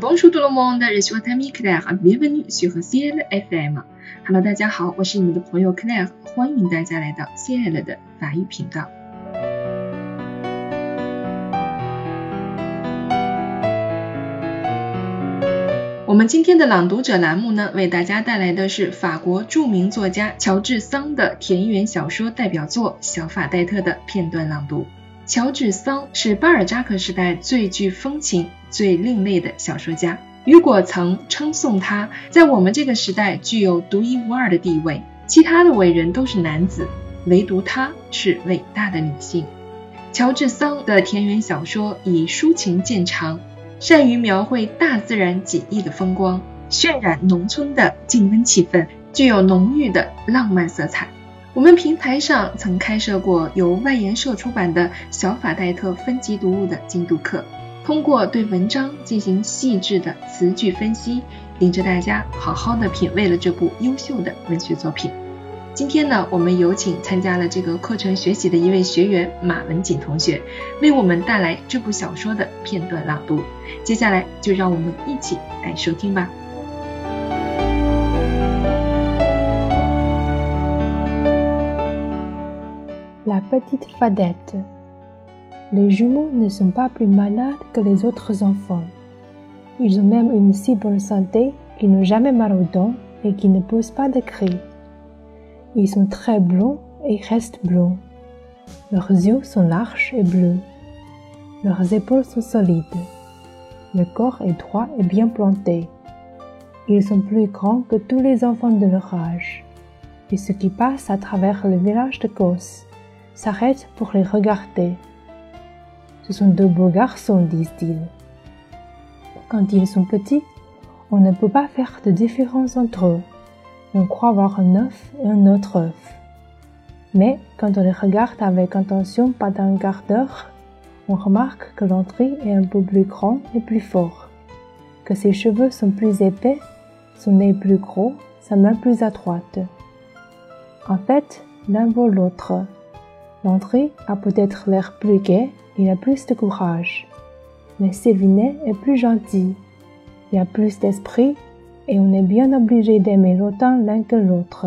Bonjour tout le monde, je suis votre ami Claire. Bienvenue sur Ciel FM. Hello，大家好，我是你们的朋友 Claire，欢迎大家来到 CL 的法语频道。我们今天的朗读者栏目呢，为大家带来的是法国著名作家乔治桑的田园小说代表作《小法戴特》的片段朗读。乔治桑是巴尔扎克时代最具风情、最另类的小说家。雨果曾称颂他在我们这个时代具有独一无二的地位，其他的伟人都是男子，唯独他是伟大的女性。乔治桑的田园小说以抒情见长。善于描绘大自然锦逸的风光，渲染农村的静温气氛，具有浓郁的浪漫色彩。我们平台上曾开设过由外研社出版的小法戴特分级读物的精读课，通过对文章进行细致的词句分析，领着大家好好的品味了这部优秀的文学作品。今天呢，我们有请参加了这个课程学习的一位学员马文锦同学，为我们带来这部小说的片段朗读。接下来就让我们一起来收听吧。Petite fadette. Les jumeaux ne sont pas plus malades que les autres enfants. Ils ont même une si bonne santé qu'ils n'ont jamais mal aux dents et qui ne poussent pas de cris. Ils sont très blonds et restent blonds. Leurs yeux sont larges et bleus. Leurs épaules sont solides. Le corps est droit et bien planté. Ils sont plus grands que tous les enfants de leur âge. Et ceux qui passent à travers le village de Kos s'arrêtent pour les regarder. Ce sont de beaux garçons, disent-ils. Quand ils sont petits, on ne peut pas faire de différence entre eux on croit voir un œuf et un autre œuf. Mais quand on les regarde avec attention pendant un quart d'heure, on remarque que l'entrée est un peu plus grand et plus fort, que ses cheveux sont plus épais, son nez plus gros, sa main plus adroite. En fait, l'un vaut l'autre. L'entrée a peut-être l'air plus gai, il a plus de courage. Mais Sylvinet est plus gentil, il a plus d'esprit et on est bien obligé d'aimer autant l'un que l'autre.